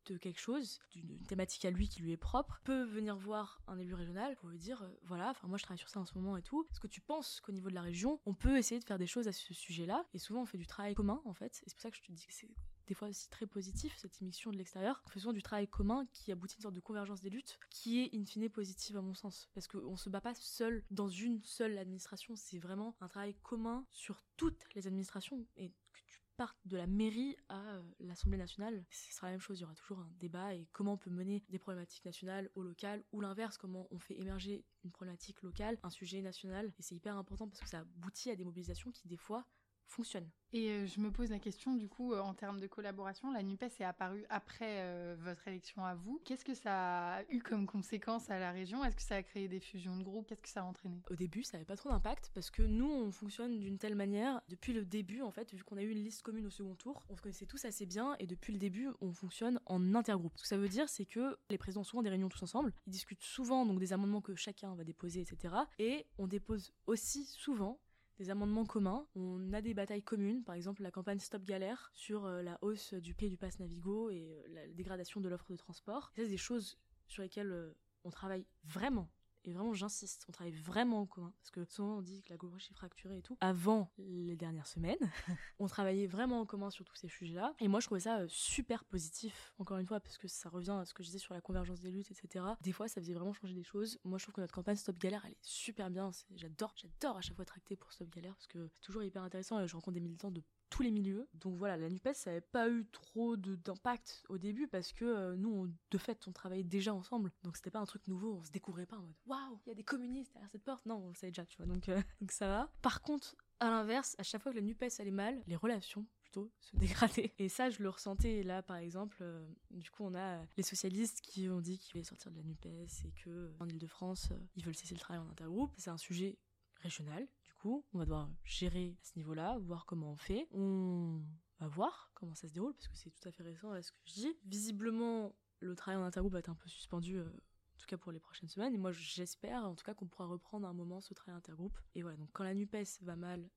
de quelque chose, d'une thématique à lui qui lui est propre, peut venir voir un élu régional pour lui dire euh, voilà, enfin moi je travaille sur ça en ce moment et tout. Est-ce que tu penses qu'au niveau de la région, on peut essayer de faire des choses à ce sujet-là? Et souvent on fait du travail commun en fait. Et c'est pour ça que je te dis que c'est des fois aussi très positif cette émission de l'extérieur. Souvent du travail commun qui aboutit à une sorte de convergence des luttes qui est in fine positive à mon sens. Parce qu'on se bat pas seul dans une seule administration, c'est vraiment un travail commun sur toutes les administrations et que tu partes de la mairie à euh, l'Assemblée nationale, ce sera la même chose, il y aura toujours un débat et comment on peut mener des problématiques nationales au local ou l'inverse, comment on fait émerger une problématique locale, un sujet national et c'est hyper important parce que ça aboutit à des mobilisations qui des fois fonctionnent. Et euh, je me pose la question, du coup, euh, en termes de collaboration, la NUPES est apparue après euh, votre élection à vous. Qu'est-ce que ça a eu comme conséquence à la région? Est-ce que ça a créé des fusions de groupes? Qu'est-ce que ça a entraîné? Au début, ça n'avait pas trop d'impact parce que nous, on fonctionne d'une telle manière. Depuis le début, en fait, vu qu'on a eu une liste commune au second tour, on se connaissait tous assez bien et depuis le début, on fonctionne en intergroupe. Ce que ça veut dire, c'est que les présidents ont souvent des réunions tous ensemble. Ils discutent souvent donc des amendements que chacun va déposer, etc. Et on dépose aussi souvent des amendements communs. On a des batailles communes, par exemple la campagne Stop Galère sur euh, la hausse du prix du pass Navigo et euh, la dégradation de l'offre de transport. Ça, c'est des choses sur lesquelles euh, on travaille vraiment. Et vraiment, j'insiste, on travaille vraiment en commun. Parce que souvent, on dit que la gauche est fracturée et tout. Avant les dernières semaines, on travaillait vraiment en commun sur tous ces sujets-là. Et moi, je trouvais ça euh, super positif, encore une fois, parce que ça revient à ce que je disais sur la convergence des luttes, etc. Des fois, ça faisait vraiment changer des choses. Moi, je trouve que notre campagne Stop Galère, elle est super bien. J'adore, j'adore à chaque fois tracter pour Stop Galère, parce que c'est toujours hyper intéressant. Je rencontre des militants de tous les milieux. Donc voilà, la NUPES, ça n'avait pas eu trop d'impact au début parce que euh, nous, de fait, on travaillait déjà ensemble. Donc c'était pas un truc nouveau, on se découvrait pas en mode waouh, il y a des communistes derrière cette porte. Non, on le savait déjà, tu vois. Donc, euh, donc ça va. Par contre, à l'inverse, à chaque fois que la NUPES allait mal, les relations plutôt se dégrader. Et ça, je le ressentais là, par exemple. euh, du coup, on a les socialistes qui ont dit qu'ils voulaient sortir de la NUPES et que en Ile-de-France, ils veulent cesser le travail en intergroupe. C'est un sujet régional. On va devoir gérer à ce niveau-là, voir comment on fait. On va voir comment ça se déroule parce que c'est tout à fait récent à ce que je dis. Visiblement, le travail en intergroupe va être un peu suspendu. euh, en tout cas pour les prochaines semaines. Et moi, j'espère en tout cas qu'on pourra reprendre un moment ce travail intergroupe. Et voilà, donc quand la NUPES va mal,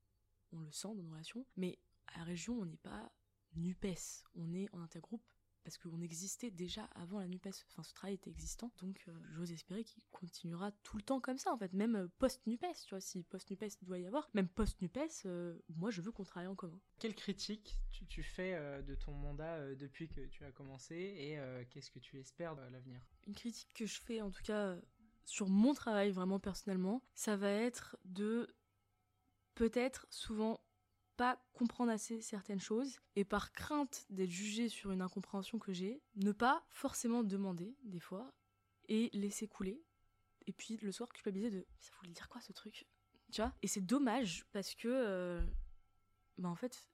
on le sent dans nos relations. Mais à la région, on n'est pas NUPES, on est en intergroupe parce qu'on existait déjà avant la NUPES. Enfin, ce travail était existant, donc euh, j'ose espérer qu'il continuera tout le temps comme ça, en fait, même euh, post-NUPES, tu vois, si post-NUPES doit y avoir, même post-NUPES, euh, moi je veux qu'on travaille en commun. Quelle critique tu, tu fais de ton mandat depuis que tu as commencé et qu'est-ce que tu espères à l'avenir? Une critique que je fais, en tout cas, sur mon travail vraiment personnellement, ça va être de peut-être souvent pas comprendre assez certaines choses et par crainte d'être jugé sur une incompréhension que j'ai, ne pas forcément demander des fois et laisser couler. Et puis le soir culpabiliser de ça voulait dire quoi ce truc? Tu vois? Et c'est dommage parce que euh, bah en fait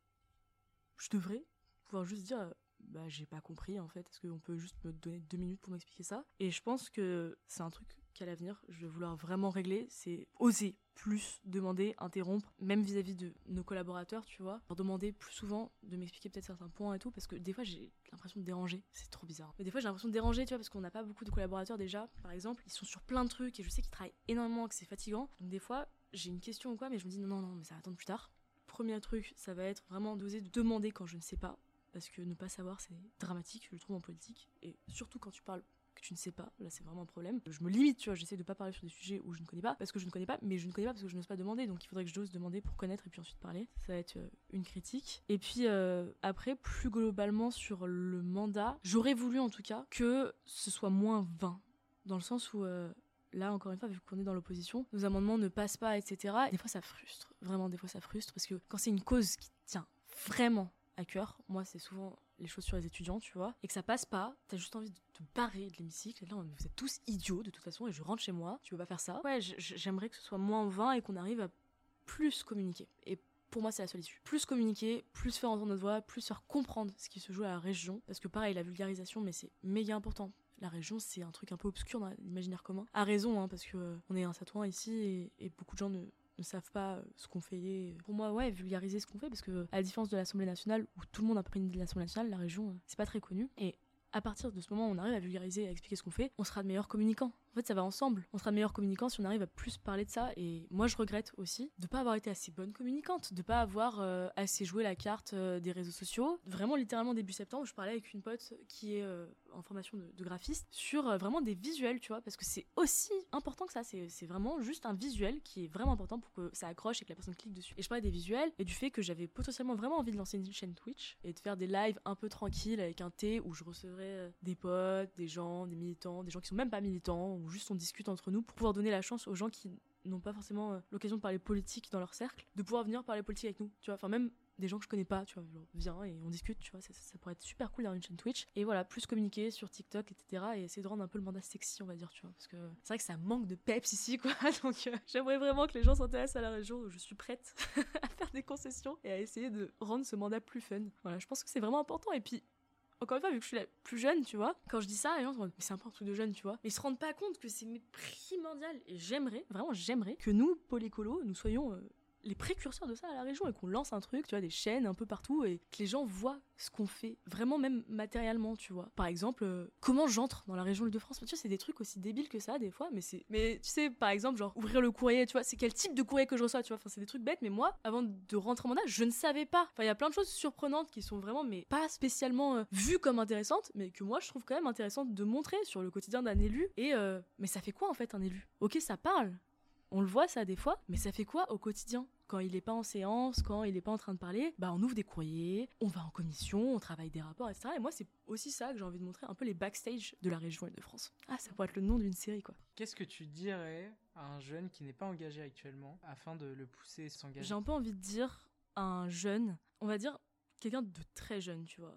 je devrais pouvoir juste dire bah j'ai pas compris en fait est-ce qu'on peut juste me donner deux minutes pour m'expliquer ça et je pense que c'est un truc qu'à l'avenir je vais vouloir vraiment régler c'est oser plus demander interrompre même vis-à-vis de nos collaborateurs tu vois leur demander plus souvent de m'expliquer peut-être certains points et tout parce que des fois j'ai l'impression de déranger. C'est trop bizarre. Mais des fois j'ai l'impression de déranger tu vois parce qu'on n'a pas beaucoup de collaborateurs déjà. Par exemple ils sont sur plein de trucs et je sais qu'ils travaillent énormément que c'est fatigant. Donc des fois j'ai une question ou quoi mais je me dis non non non mais ça va attendre plus tard. Premier truc ça va être vraiment d'oser demander quand je ne sais pas parce que ne pas savoir, c'est dramatique, je le trouve en politique. Et surtout quand tu parles que tu ne sais pas, là c'est vraiment un problème. Je me limite, tu vois, j'essaie de pas parler sur des sujets où je ne connais pas, parce que je ne connais pas, mais je ne connais pas parce que je n'ose pas demander, donc il faudrait que j'ose demander pour connaître et puis ensuite parler. Ça va être euh, une critique. Et puis euh, après, plus globalement sur le mandat, j'aurais voulu en tout cas que ce soit moins vain, dans le sens où... Euh, là encore une fois vu qu'on est dans l'opposition nos amendements ne passent pas etc des fois ça frustre vraiment des fois ça frustre parce que quand c'est une cause qui tient vraiment à cœur. Moi, c'est souvent les choses sur les étudiants, tu vois, et que ça passe pas, t'as juste envie de te barrer de l'hémicycle. Là, vous êtes tous idiots de toute façon, et je rentre chez moi, tu peux pas faire ça? Ouais, j'aimerais que ce soit moins vain et qu'on arrive à plus communiquer. Et pour moi, c'est la seule issue. Plus communiquer, plus faire entendre notre voix, plus faire comprendre ce qui se joue à la région. Parce que pareil, la vulgarisation, mais c'est méga important. La région, c'est un truc un peu obscur dans l'imaginaire commun. À raison, hein, parce que euh, on est un Satouin ici et, et beaucoup de gens ne, ne savent pas euh, ce qu'on fait. Pour moi, ouais, vulgariser ce qu'on fait, parce que à la différence de l'Assemblée nationale, où tout le monde a pris une idée de l'Assemblée nationale, la région, euh, c'est pas très connu. Et à partir de ce moment où on arrive à vulgariser, à expliquer ce qu'on fait, on sera de meilleurs communicants. En fait, ça va ensemble. On sera de meilleurs communicants si on arrive à plus parler de ça. Et moi, je regrette aussi de pas avoir été assez bonne communicante, de pas avoir euh, assez joué la carte euh, des réseaux sociaux. Vraiment, littéralement début septembre, je parlais avec une pote qui est euh, en formation de, graphiste sur vraiment des visuels, tu vois, parce que c'est aussi important que ça. C'est vraiment juste un visuel qui est vraiment important pour que ça accroche et que la personne clique dessus. Et je parlais des visuels et du fait que j'avais potentiellement vraiment envie de lancer une chaîne Twitch et de faire des lives un peu tranquilles avec un thé où je recevrais des potes, des gens, des militants, des gens qui sont même pas militants juste on discute entre nous pour pouvoir donner la chance aux gens qui n'ont pas forcément euh, l'occasion de parler politique dans leur cercle, de pouvoir venir parler politique avec nous, tu vois. Enfin, même des gens que je connais pas, tu vois, viens et on discute, tu vois, ça, pourrait être super cool d'avoir une chaîne Twitch. Et voilà, plus communiquer sur TikTok, etc. Et essayer de rendre un peu le mandat sexy, on va dire, tu vois. Parce que c'est vrai que ça manque de peps ici, quoi. Donc euh, j'aimerais vraiment que les gens s'intéressent à la région. Je suis prête à faire des concessions et à essayer de rendre ce mandat plus fun. Voilà, je pense que c'est vraiment important. Et puis, encore une fois, vu que je suis la plus jeune, tu vois, quand je dis ça, les gens se disent, mais c'est un peu un truc de jeune, tu vois. Mais ils se rendent pas compte que c'est primordial. Et j'aimerais, vraiment, j'aimerais que nous, polycolos, nous soyons euh, les précurseurs de ça à la région et qu'on lance un truc, tu vois, des chaînes un peu partout et que les gens voient ce qu'on fait, vraiment même matériellement, tu vois. Par exemple, euh, comment j'entre dans la région Île-de-France? Tu vois, c'est des trucs aussi débiles que ça des fois, mais c'est mais tu sais par exemple, genre ouvrir le courrier, tu vois, c'est quel type de courrier que je reçois, tu vois? Enfin, c'est des trucs bêtes, mais moi avant de rentrer en mandat, je ne savais pas. Enfin, il y a plein de choses surprenantes qui sont vraiment mais pas spécialement euh, vues comme intéressantes, mais que moi je trouve quand même intéressantes de montrer sur le quotidien d'un élu et euh, mais ça fait quoi en fait un élu? OK, ça parle, on le voit ça des fois, mais ça fait quoi au quotidien? Quand il n'est pas en séance, quand il n'est pas en train de parler, bah on ouvre des courriers, on va en commission, on travaille des rapports, etc. Et moi, c'est aussi ça que j'ai envie de montrer, un peu les backstage de la région et de france Ah, ça pourrait être le nom d'une série, quoi. Qu'est-ce que tu dirais à un jeune qui n'est pas engagé actuellement afin de le pousser à s'engager? J'ai un peu envie de dire à un jeune, on va dire quelqu'un de très jeune, tu vois.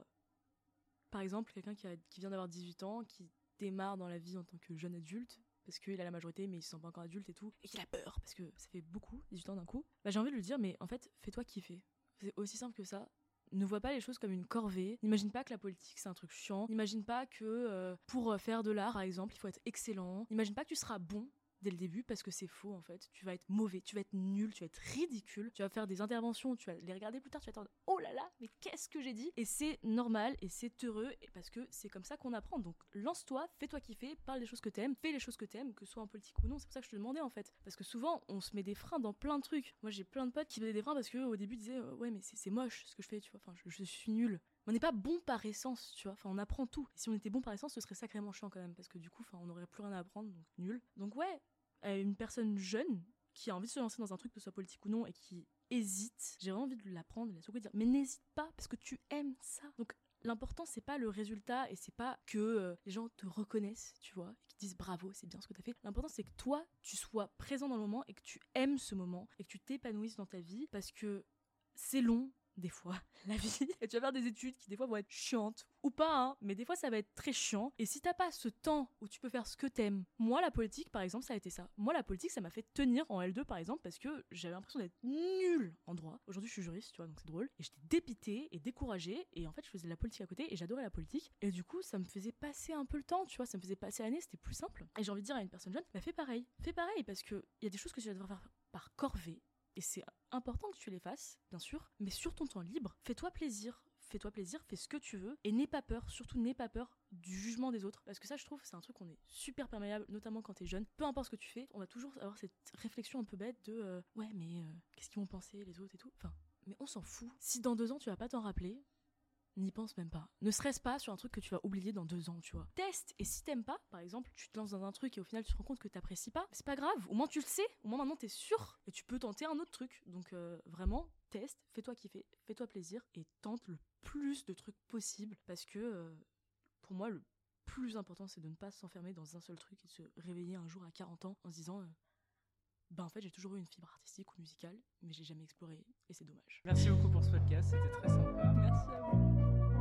Par exemple, quelqu'un qui, qui vient d'avoir 18 ans, qui démarre dans la vie en tant que jeune adulte, parce qu'il a la majorité mais il se sent pas encore adulte et tout, et qu'il a peur parce que ça fait beaucoup, 18 ans d'un coup, bah j'ai envie de lui dire mais en fait fais-toi kiffer. C'est aussi simple que ça. Ne vois pas les choses comme une corvée. N'imagine pas que la politique c'est un truc chiant. N'imagine pas que euh, pour faire de l'art par exemple il faut être excellent. N'imagine pas que tu seras bon dès le début parce que c'est faux en fait. Tu vas être mauvais, tu vas être nul, tu vas être ridicule, tu vas faire des interventions, tu vas les regarder plus tard, tu vas attendre oh là là, mais qu'est-ce que j'ai dit? Et c'est normal et c'est heureux parce que c'est comme ça qu'on apprend. Donc lance-toi, fais-toi kiffer, parle des choses que t'aimes, fais les choses que t'aimes, que ce soit en politique ou non. C'est pour ça que je te demandais en fait. Parce que souvent on se met des freins dans plein de trucs. Moi j'ai plein de potes qui faisaient des freins parce que au début disaient ouais mais c'est moche ce que je fais, tu vois. Enfin je, suis nul. On n'est pas bon par essence, tu vois. Enfin, on apprend tout. Si on était bon par essence, ce serait sacrément chiant quand même, parce que du coup, enfin, on n'aurait plus rien à apprendre, donc nul. Donc ouais, une personne jeune qui a envie de se lancer dans un truc, que ce soit politique ou non, et qui hésite, j'ai envie de l'apprendre, de la secouer, dire, mais n'hésite pas, parce que tu aimes ça. Donc l'important c'est pas le résultat et c'est pas que euh, les gens te reconnaissent, tu vois, et qu'ils disent bravo, c'est bien ce que tu as fait. L'important c'est que toi, tu sois présent dans le moment et que tu aimes ce moment et que tu t'épanouisses dans ta vie parce que c'est long, des fois, la vie. Et tu vas faire des études qui, des fois, vont être chiantes. Ou pas, hein, mais des fois, ça va être très chiant. Et si t'as pas ce temps où tu peux faire ce que t'aimes, moi, la politique, par exemple, ça a été ça. Moi, la politique, ça m'a fait tenir en L2, par exemple, parce que j'avais l'impression d'être nulle en droit. Aujourd'hui, je suis juriste, tu vois, donc c'est drôle. Et j'étais dépitée et découragée. Et en fait, je faisais de la politique à côté et j'adorais la politique. Et du coup, ça me faisait passer un peu le temps, tu vois, ça me faisait passer l'année, c'était plus simple. Et j'ai envie de dire à une personne jeune, bah fais pareil. Fais pareil, parce qu'il y a des choses que tu vas devoir faire par corvée et c'est important que tu les fasses, bien sûr, mais sur ton temps libre, fais-toi plaisir. Fais-toi plaisir, fais ce que tu veux et n'aie pas peur, surtout n'aie pas peur du jugement des autres. Parce que ça, je trouve, c'est un truc qu'on est super perméable, notamment quand t'es jeune. Peu importe ce que tu fais, on va toujours avoir cette réflexion un peu bête de euh, ouais, mais euh, qu'est-ce qu'ils vont penser les autres et tout? Enfin, mais on s'en fout. Si dans deux ans tu vas pas t'en rappeler, n'y pense même pas. Ne serait-ce pas sur un truc que tu vas oublier dans deux ans, tu vois. Teste, et si t'aimes pas, par exemple, tu te lances dans un truc et au final tu te rends compte que t'apprécies pas, c'est pas grave, au moins tu le sais, au moins maintenant t'es sûr, et tu peux tenter un autre truc. Donc euh, vraiment, teste, fais-toi kiffer, fais-toi plaisir, et tente le plus de trucs possible, parce que euh, pour moi, le plus important c'est de ne pas s'enfermer dans un seul truc et de se réveiller un jour à 40 ans en se disant... bah en fait j'ai toujours eu une fibre artistique ou musicale, mais j'ai jamais exploré et c'est dommage. Merci beaucoup pour ce podcast, c'était très sympa. Merci à vous.